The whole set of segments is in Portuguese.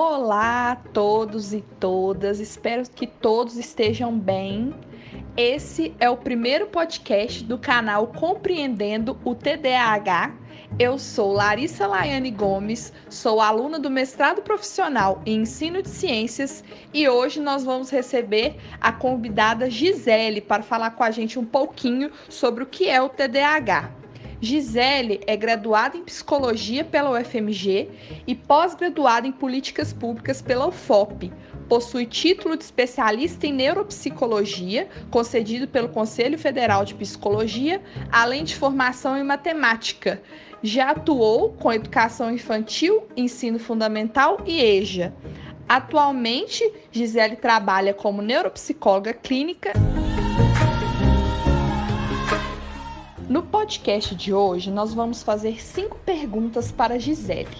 Olá a todos e todas, espero que todos estejam bem. Esse é o primeiro podcast do canal Compreendendo o TDAH. Eu sou Larissa Laiane Gomes, sou aluna do mestrado profissional em ensino de ciências e hoje nós vamos receber a convidada Gisele para falar com a gente um pouquinho sobre o que é o TDAH. Gisele é graduada em psicologia pela UFMG e pós-graduada em políticas públicas pela UFOP. Possui título de especialista em neuropsicologia, concedido pelo Conselho Federal de Psicologia, além de formação em matemática. Já atuou com educação infantil, ensino fundamental e EJA. Atualmente, Gisele trabalha como neuropsicóloga clínica. No podcast de hoje, nós vamos fazer cinco perguntas para Gisele.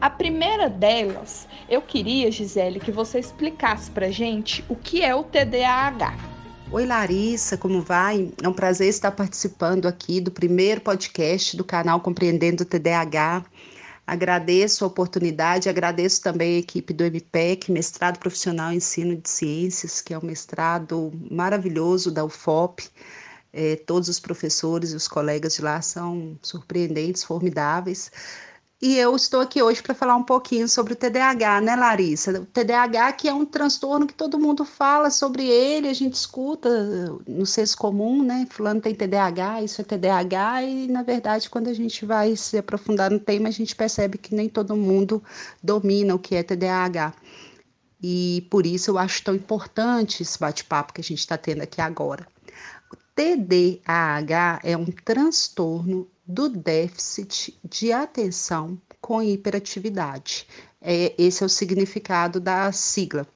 A primeira delas, eu queria, Gisele, que você explicasse para gente o que é o TDAH. Oi, Larissa, como vai? É um prazer estar participando aqui do primeiro podcast do canal Compreendendo o TDAH. Agradeço a oportunidade, agradeço também a equipe do MPEC, Mestrado Profissional em Ensino de Ciências, que é um mestrado maravilhoso da UFOP. É, todos os professores e os colegas de lá são surpreendentes, formidáveis. E eu estou aqui hoje para falar um pouquinho sobre o TDAH, né, Larissa? O TDAH que é um transtorno que todo mundo fala sobre ele, a gente escuta no senso comum, né? Fulano tem TDAH, isso é TDAH, e na verdade, quando a gente vai se aprofundar no tema, a gente percebe que nem todo mundo domina o que é TDAH. E por isso eu acho tão importante esse bate-papo que a gente está tendo aqui agora. TDAH é um transtorno do déficit de atenção com hiperatividade. É, esse é o significado da sigla.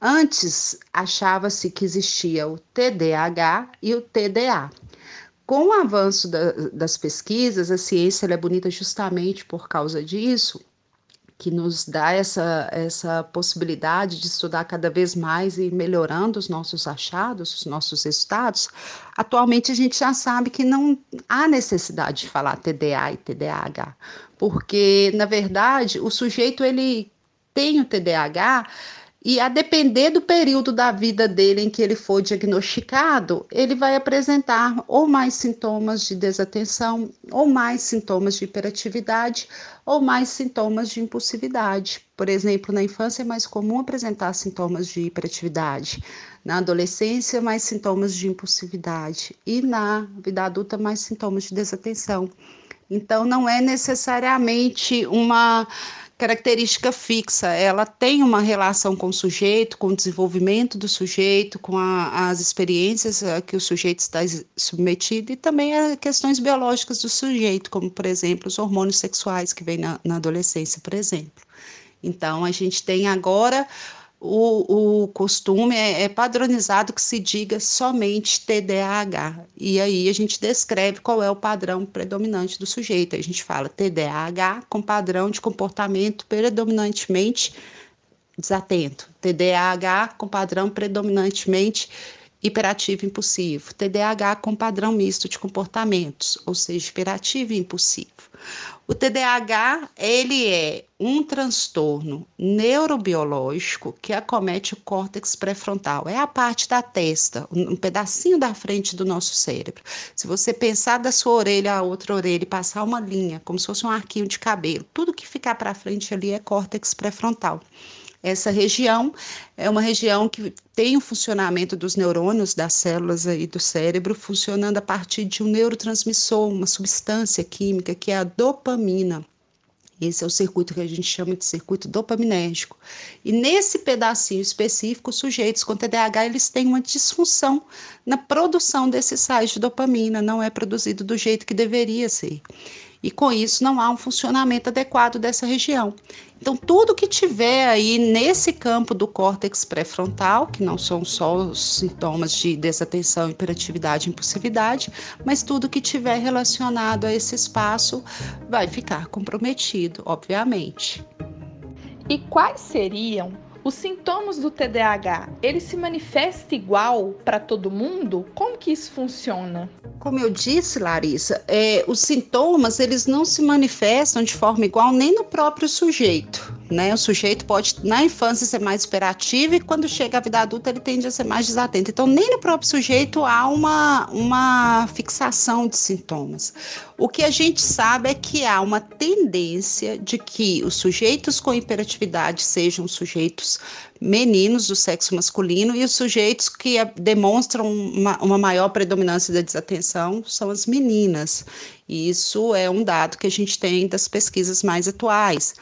Antes, achava-se que existia o TDAH e o TDA. Com o avanço da, das pesquisas, a ciência é bonita justamente por causa disso, que nos dá essa, essa possibilidade de estudar cada vez mais e melhorando os nossos achados, os nossos resultados, atualmente a gente já sabe que não há necessidade de falar TDA e TDAH, porque, na verdade, o sujeito ele tem o TDAH e a depender do período da vida dele em que ele for diagnosticado, ele vai apresentar ou mais sintomas de desatenção, ou mais sintomas de hiperatividade, ou mais sintomas de impulsividade. Por exemplo, na infância é mais comum apresentar sintomas de hiperatividade, na adolescência, mais sintomas de impulsividade, e na vida adulta, mais sintomas de desatenção. Então, não é necessariamente uma característica fixa, ela tem uma relação com o sujeito, com o desenvolvimento do sujeito, com a, as experiências a que o sujeito está submetido e também as questões biológicas do sujeito, como, por exemplo, os hormônios sexuais que vêm na, na adolescência, por exemplo. Então, a gente tem agora o, o costume é, é, padronizado que se diga somente TDAH. E aí a gente descreve qual é o padrão predominante do sujeito. A gente fala TDAH com padrão de comportamento predominantemente desatento. TDAH com padrão predominantemente hiperativo impulsivo. TDAH com padrão misto de comportamentos, ou seja, hiperativo e impulsivo. O TDAH, ele é um transtorno neurobiológico que acomete o córtex pré-frontal. É a parte da testa, um pedacinho da frente do nosso cérebro. Se você pensar da sua orelha à outra orelha e passar uma linha, como se fosse um arquinho de cabelo, tudo que ficar para frente ali é córtex pré-frontal. Essa região é uma região que tem o funcionamento dos neurônios, das células aí do cérebro, funcionando a partir de um neurotransmissor, uma substância química que é a dopamina. Esse é o circuito que a gente chama de circuito dopaminérgico. E nesse pedacinho específico, os sujeitos com TDAH eles têm uma disfunção na produção desses sais de dopamina, não é produzido do jeito que deveria ser e com isso não há um funcionamento adequado dessa região. Então, tudo que tiver aí nesse campo do córtex pré-frontal, que não são só os sintomas de desatenção, hiperatividade e impulsividade, mas tudo que tiver relacionado a esse espaço vai ficar comprometido, obviamente. E quais seriam os sintomas do TDAH, ele se manifesta igual para todo mundo? Como que isso funciona? Como eu disse, Larissa, é, os sintomas eles não se manifestam de forma igual nem no próprio sujeito. Né? O sujeito pode, na infância, ser mais hiperativo e quando chega à vida adulta ele tende a ser mais desatento. Então, nem no próprio sujeito há uma, uma fixação de sintomas. O que a gente sabe é que há uma tendência de que os sujeitos com hiperatividade sejam sujeitos meninos do sexo masculino e os sujeitos que demonstram uma, uma maior predominância da desatenção são as meninas. E isso é um dado que a gente tem das pesquisas mais atuais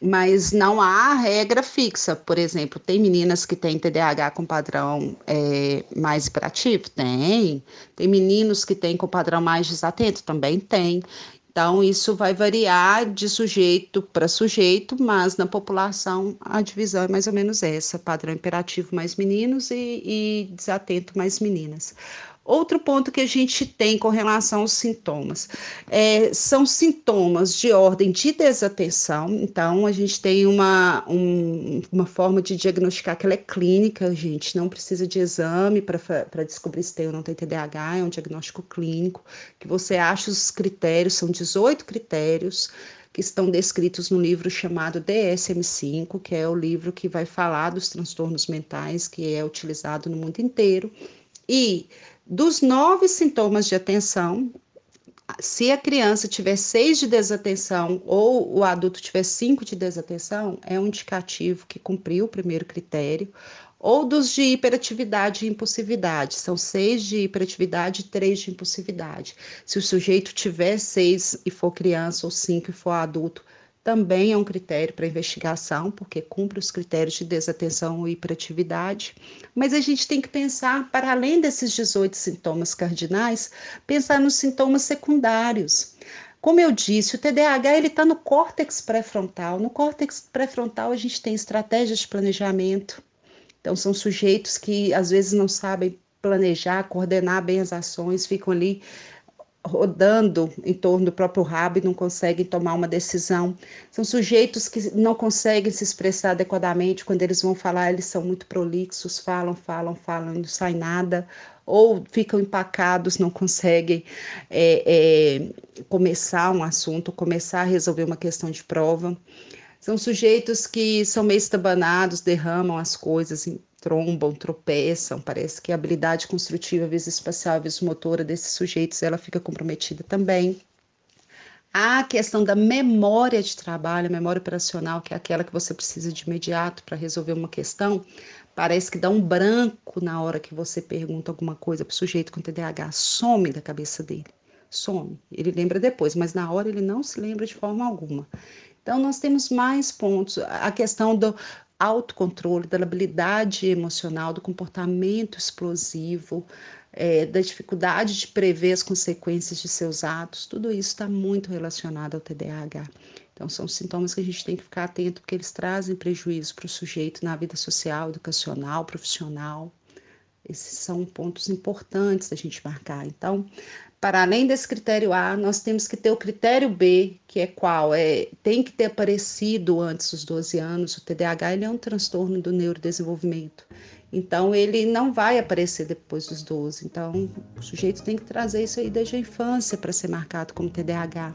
mas não há regra fixa. Por exemplo, tem meninas que têm TDAH com padrão é, mais hiperativo? Tem. Tem meninos que têm com padrão mais desatento? Também tem. Então, isso vai variar de sujeito para sujeito, mas na população a divisão é mais ou menos essa: padrão hiperativo mais meninos e, e desatento mais meninas. Outro ponto que a gente tem com relação aos sintomas é, são sintomas de ordem de desatenção. Então, a gente tem uma, um, uma forma de diagnosticar que ela é clínica, a gente não precisa de exame para descobrir se tem ou não tem TDAH, é um diagnóstico clínico, que você acha os critérios, são 18 critérios que estão descritos no livro chamado DSM-5, que é o livro que vai falar dos transtornos mentais, que é utilizado no mundo inteiro. E dos nove sintomas de atenção, se a criança tiver seis de desatenção ou o adulto tiver cinco de desatenção, é um indicativo que cumpriu o primeiro critério. Ou dos de hiperatividade e impulsividade, são seis de hiperatividade e três de impulsividade. Se o sujeito tiver seis e for criança, ou cinco e for adulto, também é um critério para investigação, porque cumpre os critérios de desatenção e hiperatividade. Mas a gente tem que pensar, para além desses 18 sintomas cardinais, pensar nos sintomas secundários. Como eu disse, o TDAH ele está no córtex pré-frontal. No córtex pré-frontal a gente tem estratégias de planejamento. Então são sujeitos que às vezes não sabem planejar, coordenar bem as ações, ficam ali rodando em torno do próprio rabo e não conseguem tomar uma decisão. São sujeitos que não conseguem se expressar adequadamente. Quando eles vão falar, eles são muito prolixos, falam, falam, falam e não sai nada. Ou ficam empacados, não conseguem é, é, começar um assunto, começar a resolver uma questão de prova. São sujeitos que são meio estabanados, derramam as coisas trombam, tropeçam, parece que a habilidade construtiva, espacial, motora desses sujeitos, ela fica comprometida também. A questão da memória de trabalho, a memória operacional, que é aquela que você precisa de imediato para resolver uma questão, parece que dá um branco na hora que você pergunta alguma coisa para o sujeito com TDAH, some da cabeça dele, some. Ele lembra depois, mas na hora ele não se lembra de forma alguma. Então, nós temos mais pontos. A questão do, autocontrole, da habilidade emocional, do comportamento explosivo, é, da dificuldade de prever as consequências de seus atos, tudo isso está muito relacionado ao TDAH. Então, são sintomas que a gente tem que ficar atento, porque eles trazem prejuízo para o sujeito na vida social, educacional, profissional. Esses são pontos importantes da gente marcar. Então, para além desse critério A, nós temos que ter o critério B, que é qual? É, tem que ter aparecido antes dos 12 anos. O TDAH ele é um transtorno do neurodesenvolvimento. Então, ele não vai aparecer depois dos 12. Então, o sujeito tem que trazer isso aí desde a infância para ser marcado como TDAH.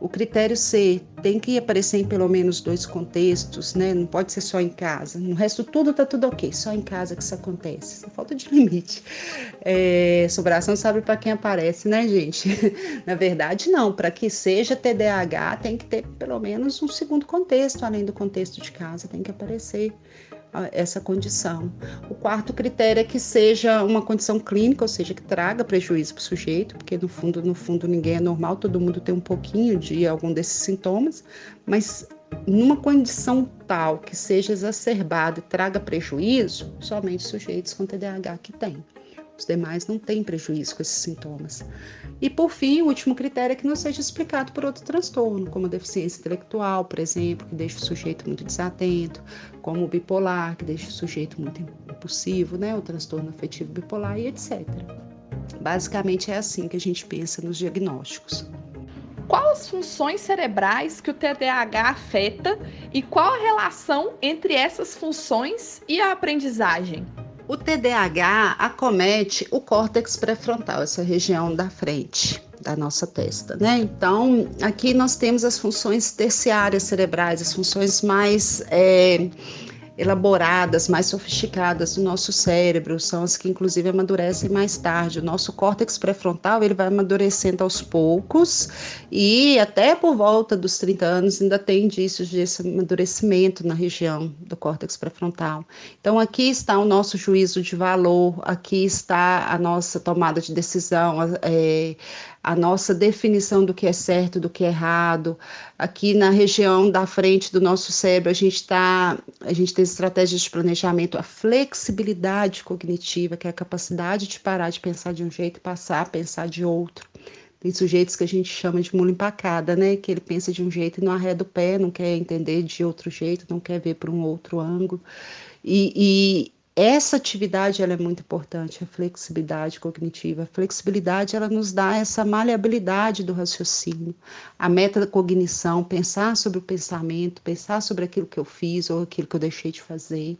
O critério C tem que aparecer em pelo menos dois contextos, né? Não pode ser só em casa. No resto tudo tá tudo ok, só em casa que isso acontece. Falta de limite. É, sobração sabe para quem aparece, né, gente? Na verdade, não. Para que seja TDAH, tem que ter pelo menos um segundo contexto, além do contexto de casa, tem que aparecer essa condição. O quarto critério é que seja uma condição clínica, ou seja, que traga prejuízo para o sujeito, porque no fundo, no fundo ninguém é normal, todo mundo tem um pouquinho de algum desses sintomas, mas numa condição tal que seja exacerbada e traga prejuízo, somente sujeitos com TDAH que têm. Os demais não têm prejuízo com esses sintomas. E, por fim, o último critério é que não seja explicado por outro transtorno, como a deficiência intelectual, por exemplo, que deixa o sujeito muito desatento, como o bipolar, que deixa o sujeito muito impulsivo, né? o transtorno afetivo bipolar e etc. Basicamente é assim que a gente pensa nos diagnósticos. Quais as funções cerebrais que o TDAH afeta e qual a relação entre essas funções e a aprendizagem? O TDAH acomete o córtex pré-frontal, essa região da frente. da nossa testa, né? Então, aqui nós temos as funções terciárias cerebrais, as funções mais é, elaboradas, mais sofisticadas do nosso cérebro, são as que inclusive amadurecem mais tarde. O nosso córtex pré-frontal, ele vai amadurecendo aos poucos e até por volta dos 30 anos ainda tem indícios desse amadurecimento na região do córtex pré-frontal. Então aqui está o nosso juízo de valor, aqui está a nossa tomada de decisão, é, a nossa definição do que é certo, do que é errado. Aqui na região da frente do nosso cérebro, a gente tá, a gente tem estratégias de planejamento, a flexibilidade cognitiva, que é a capacidade de parar de pensar de um jeito e passar a pensar de outro. Tem sujeitos que a gente chama de mula empacada, né? Que ele pensa de um jeito e não arreda o pé, não quer entender de outro jeito, não quer ver por um outro ângulo. E, essa atividade ela é muito importante, a flexibilidade cognitiva. A flexibilidade ela nos dá essa maleabilidade do raciocínio, a meta da cognição, pensar sobre o pensamento, pensar sobre aquilo que eu fiz ou aquilo que eu deixei de fazer.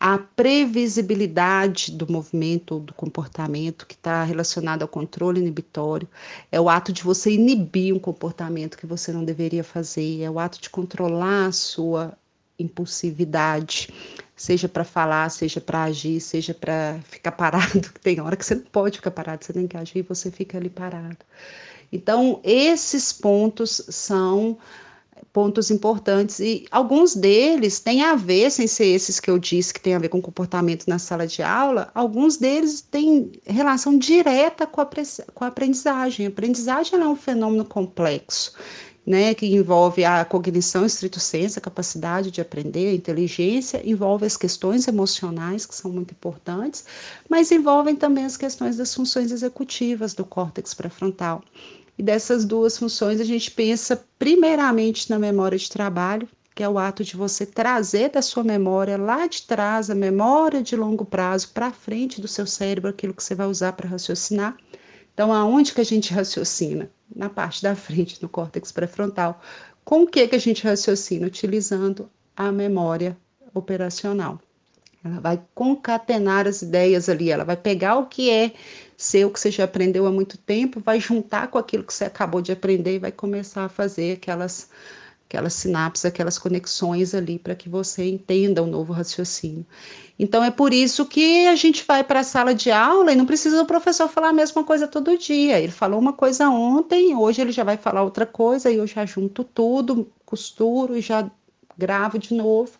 A previsibilidade do movimento ou do comportamento que está relacionado ao controle inibitório é o ato de você inibir um comportamento que você não deveria fazer, é o ato de controlar a sua impulsividade, seja para falar, seja para agir, seja para ficar parado. Tem hora que você não pode ficar parado, você tem que agir e você fica ali parado. Então, esses pontos são pontos importantes e alguns deles têm a ver, sem ser esses que eu disse que tem a ver com comportamento na sala de aula, alguns deles têm relação direta com a, com a aprendizagem. A aprendizagem é um fenômeno complexo né, que envolve a cognição estrito senso, a capacidade de aprender, a inteligência, envolve as questões emocionais, que são muito importantes, mas envolvem também as questões das funções executivas do córtex pré-frontal. E dessas duas funções, a gente pensa primeiramente na memória de trabalho, que é o ato de você trazer da sua memória lá de trás, a memória de longo prazo, para frente do seu cérebro, aquilo que você vai usar para raciocinar. Então, aonde que a gente raciocina? Na parte da frente, no córtex pré-frontal. Com o que, que a gente raciocina? Utilizando a memória operacional. Ela vai concatenar as ideias ali, ela vai pegar o que é seu, que você já aprendeu há muito tempo, vai juntar com aquilo que você acabou de aprender e vai começar a fazer aquelas aquelas sinapses, aquelas conexões ali para que você entenda o novo raciocínio. Então é por isso que a gente vai para a sala de aula e não precisa o professor falar a mesma coisa todo dia. Ele falou uma coisa ontem, hoje ele já vai falar outra coisa e eu já junto tudo, costuro e já gravo de novo.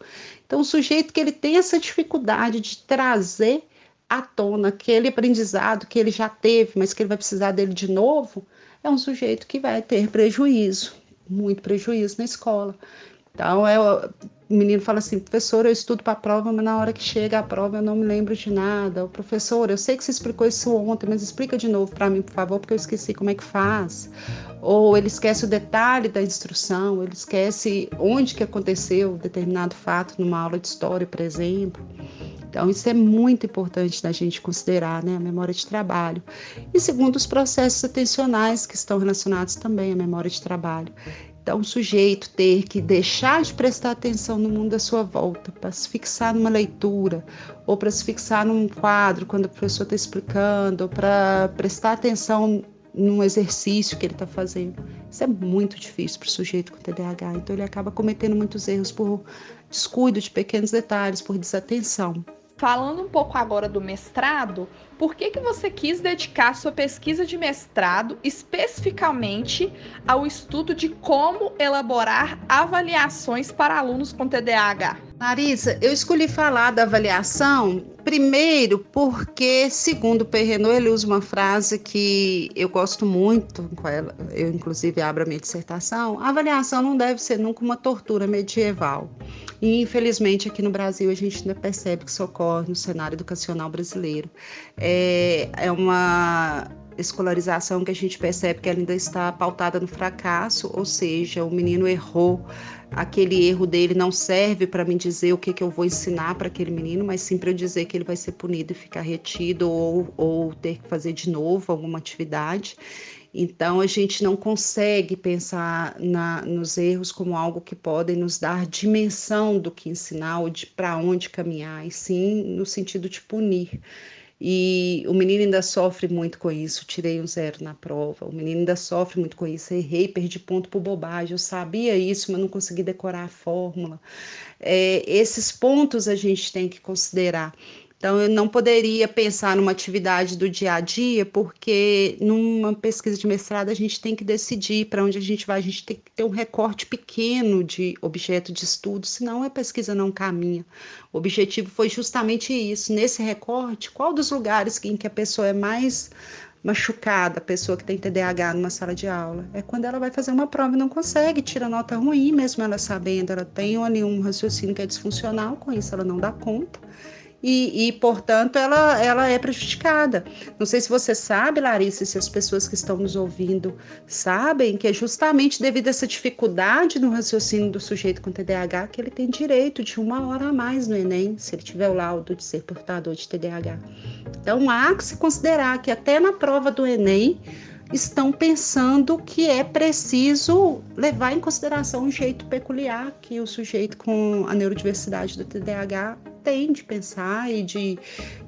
Então o sujeito que ele tem essa dificuldade de trazer à tona aquele aprendizado que ele já teve, mas que ele vai precisar dele de novo, é um sujeito que vai ter prejuízo muito prejuízo na escola. Então, é, o menino fala assim, professor, eu estudo para a prova, mas na hora que chega a prova eu não me lembro de nada. O professor, eu sei que você explicou isso ontem, mas explica de novo para mim, por favor, porque eu esqueci como é que faz. Ou ele esquece o detalhe da instrução, ele esquece onde que aconteceu determinado fato numa aula de história, por exemplo. Então, isso é muito importante da gente considerar, né, a memória de trabalho. E segundo os processos atencionais que estão relacionados também à memória de trabalho. Então, o sujeito ter que deixar de prestar atenção no mundo à sua volta, para se fixar numa leitura, ou para se fixar num quadro quando o professor está explicando, ou para prestar atenção num exercício que ele está fazendo. Isso é muito difícil para o sujeito com TDAH. Então, ele acaba cometendo muitos erros por descuido de pequenos detalhes, por desatenção. Falando um pouco agora do mestrado, por que, que você quis dedicar sua pesquisa de mestrado especificamente ao estudo de como elaborar avaliações para alunos com TDAH? Marisa, eu escolhi falar da avaliação primeiro porque, segundo o Perrenot, ele usa uma frase que eu gosto muito, com ela, eu inclusive abro a minha dissertação, a avaliação não deve ser nunca uma tortura medieval. E, infelizmente, aqui no Brasil, a gente ainda percebe que isso ocorre no cenário educacional brasileiro. É, é uma escolarização que a gente percebe que ela ainda está pautada no fracasso, ou seja, o menino errou, aquele erro dele não serve para me dizer o que, que eu vou ensinar para aquele menino, mas sim para eu dizer que ele vai ser punido e ficar retido ou, ou ter que fazer de novo alguma atividade. Então, a gente não consegue pensar na, nos erros como algo que podem nos dar dimensão do que ensinar ou de para onde caminhar, e sim no sentido de punir. E o menino ainda sofre muito com isso. Tirei um zero na prova. O menino ainda sofre muito com isso. Errei, perdi ponto por bobagem. Eu sabia isso, mas não consegui decorar a fórmula. É, esses pontos a gente tem que considerar. Então, eu não poderia pensar numa atividade do dia a dia, porque numa pesquisa de mestrado a gente tem que decidir para onde a gente vai, a gente tem que ter um recorte pequeno de objeto de estudo, senão a pesquisa não caminha. O objetivo foi justamente isso, nesse recorte, qual dos lugares em que a pessoa é mais machucada, a pessoa que tem TDAH numa sala de aula, é quando ela vai fazer uma prova e não consegue, tira nota ruim, mesmo ela sabendo, ela tem ali um raciocínio que é disfuncional, com isso ela não dá conta e, e, portanto, ela, ela é prejudicada. Não sei se você sabe, Larissa, se as pessoas que estão nos ouvindo sabem que é justamente devido a essa dificuldade no raciocínio do sujeito com TDAH que ele tem direito de uma hora a mais no Enem, se ele tiver o laudo de ser portador de TDAH. Então, há que se considerar que até na prova do Enem, estão pensando que é preciso levar em consideração o jeito peculiar que o sujeito com a neurodiversidade do TDAH tem de pensar e de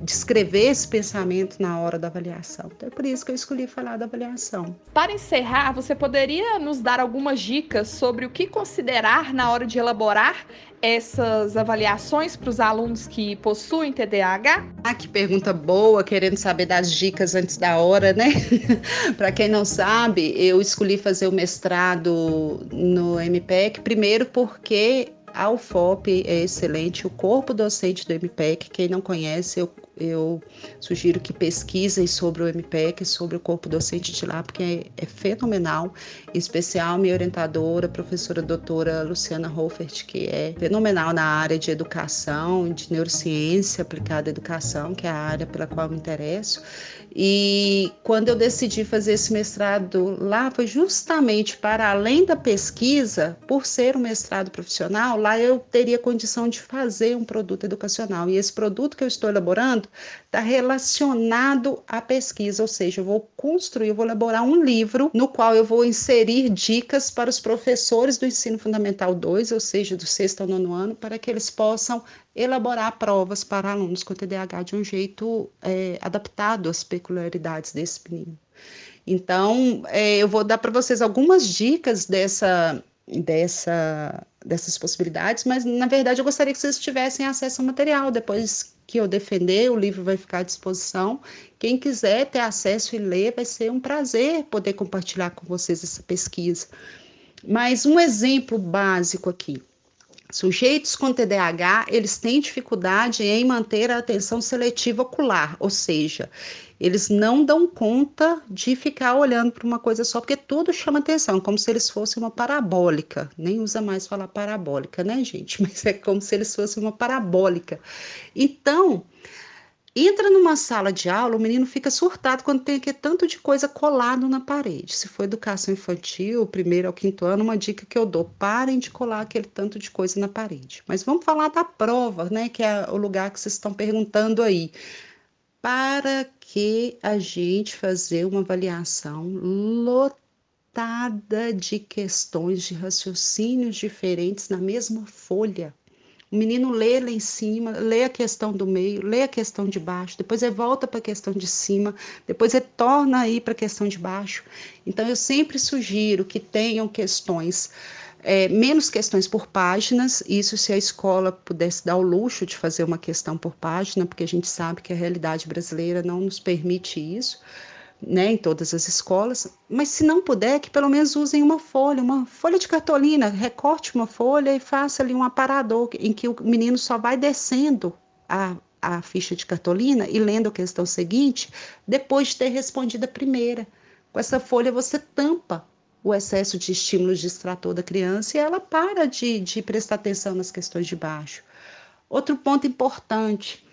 descrever esse pensamento na hora da avaliação. Então é por isso que eu escolhi falar da avaliação. Para encerrar, você poderia nos dar algumas dicas sobre o que considerar na hora de elaborar essas avaliações para os alunos que possuem TDAH? Ah, que pergunta boa, querendo saber das dicas antes da hora, né? para quem não sabe, eu escolhi fazer o mestrado no MPEC, primeiro porque a UFOP é excelente, o corpo docente do MPEC, quem não conhece, eu, eu sugiro que pesquisem sobre o MPEC, sobre o corpo docente de lá, porque é, é fenomenal. Em especial, minha orientadora, professora doutora Luciana Hoffert, que é fenomenal na área de educação, de neurociência aplicada à educação, que é a área pela qual me interesso. E quando eu decidi fazer esse mestrado lá, foi justamente para além da pesquisa, por ser um mestrado profissional, lá eu teria condição de fazer um produto educacional. E esse produto que eu estou elaborando está relacionado à pesquisa, ou seja, eu vou construir, eu vou elaborar um livro no qual eu vou inserir dicas para os professores do ensino fundamental 2, ou seja, do sexto ao nono ano, para que eles possam elaborar provas para alunos com TDAH de um jeito é, adaptado às peculiaridades desse menino. Então, é, eu vou dar para vocês algumas dicas dessa, dessa, dessas possibilidades, mas na verdade eu gostaria que vocês tivessem acesso ao material. Depois que eu defender, o livro vai ficar à disposição. Quem quiser ter acesso e ler, vai ser um prazer poder compartilhar com vocês essa pesquisa. Mas um exemplo básico aqui. Sujeitos com TDAH, eles têm dificuldade em manter a atenção seletiva ocular, ou seja, eles não dão conta de ficar olhando para uma coisa só, porque tudo chama atenção, como se eles fossem uma parabólica. Nem usa mais falar parabólica, né, gente? Mas é como se eles fossem uma parabólica. Então, Entra numa sala de aula, o menino fica surtado quando tem aqui tanto de coisa colado na parede. Se for educação infantil, primeiro ao quinto ano, uma dica que eu dou: parem de colar aquele tanto de coisa na parede. Mas vamos falar da prova, né? Que é o lugar que vocês estão perguntando aí. Para que a gente fazer uma avaliação lotada de questões de raciocínios diferentes na mesma folha? O menino lê lá em cima, lê a questão do meio, lê a questão de baixo, depois ele volta para a questão de cima, depois retorna aí para a questão de baixo. Então, eu sempre sugiro que tenham questões, é, menos questões por páginas, isso se a escola pudesse dar o luxo de fazer uma questão por página, porque a gente sabe que a realidade brasileira não nos permite isso né, em todas as escolas, mas se não puder, que pelo menos usem uma folha, uma folha de cartolina, recorte uma folha e faça ali um aparador em que o menino só vai descendo a, a ficha de cartolina e lendo a questão seguinte, depois de ter respondido a primeira. Com essa folha você tampa o excesso de estímulos distrator da criança e ela para de, de prestar atenção nas questões de baixo. Outro ponto importante,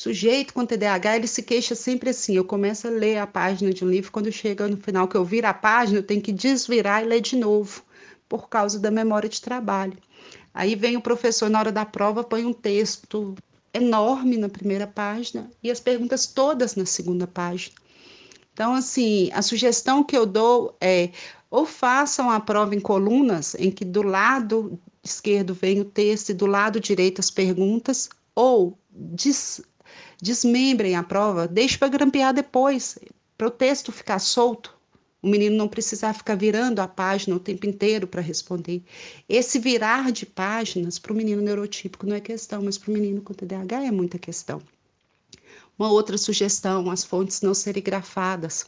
sujeito com TDAH, ele se queixa sempre assim. Eu começo a ler a página de um livro, quando chega no final que eu viro a página, eu tenho que desvirar e ler de novo, por causa da memória de trabalho. Aí vem o professor, na hora da prova, põe um texto enorme na primeira página e as perguntas todas na segunda página. Então, assim, a sugestão que eu dou é ou façam a prova em colunas, em que do lado esquerdo vem o texto e do lado direito as perguntas, ou des desmembrem a prova, deixe para grampear depois, para o texto ficar solto. O menino não precisar ficar virando a página o tempo inteiro para responder. Esse virar de páginas para o menino neurotípico não é questão, mas para o menino com TDAH é muita questão. Uma outra sugestão: as fontes não serigrafadas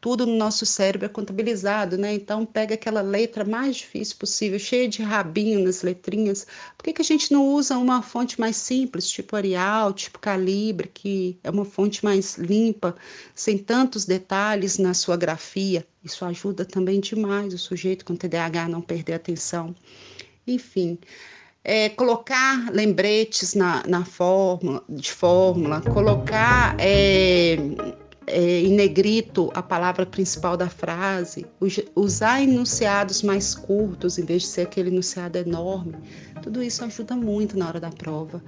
tudo no nosso cérebro é contabilizado, né? Então pega aquela letra mais difícil possível, cheia de rabinho nas letrinhas. Por que, que a gente não usa uma fonte mais simples, tipo Arial, tipo Calibre, que é uma fonte mais limpa, sem tantos detalhes na sua grafia? Isso ajuda também demais o sujeito com TDAH a não perder a atenção. Enfim. É, colocar lembretes na, na fórmula, de fórmula, colocar é, é, em negrito a palavra principal da frase, usar enunciados mais curtos em vez de ser aquele enunciado enorme, tudo isso ajuda muito na hora da prova.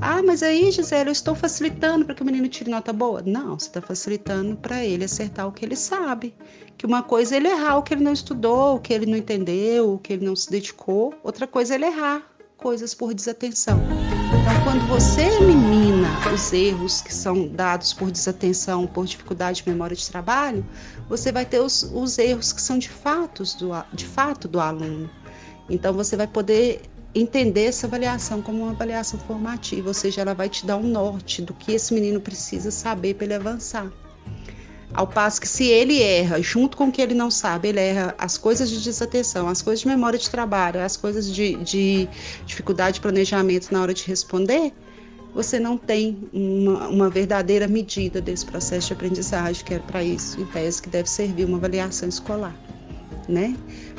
Ah, mas aí, Gisele, eu estou facilitando para que o menino tire nota boa? Não, você está facilitando para ele acertar o que ele sabe. Que uma coisa é ele errar o que ele não estudou, o que ele não entendeu, o que ele não se dedicou, outra coisa é ele errar coisas por desatenção. Então, quando você elimina os erros que são dados por desatenção, por dificuldade de memória de trabalho, você vai ter os, os erros que são de, fatos do, de fato do aluno. Então, você vai poder entender essa avaliação como uma avaliação formativa, ou seja, ela vai te dar um norte do que esse menino precisa saber para ele avançar. Ao passo que se ele erra, junto com o que ele não sabe, ele erra as coisas de desatenção, as coisas de memória de trabalho, as coisas de, de dificuldade de planejamento na hora de responder, você não tem uma, uma, verdadeira medida desse processo de aprendizagem, que é para isso, em tese, que deve servir uma avaliação escolar, né?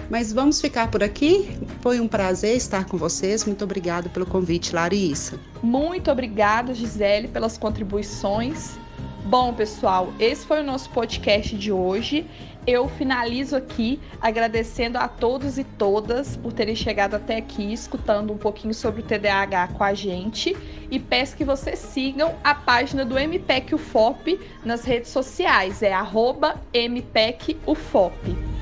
Mas vamos ficar por aqui. Foi um prazer estar com vocês. Muito obrigada pelo convite, Larissa. Muito obrigada, Gisele, pelas contribuições. Bom, pessoal, esse foi o nosso podcast de hoje. Eu finalizo aqui agradecendo a todos e todas por terem chegado até aqui, escutando um pouquinho sobre o TDAH com a gente. E peço que vocês sigam a página do MPEC UFOP nas redes sociais, é MPEC UFOP.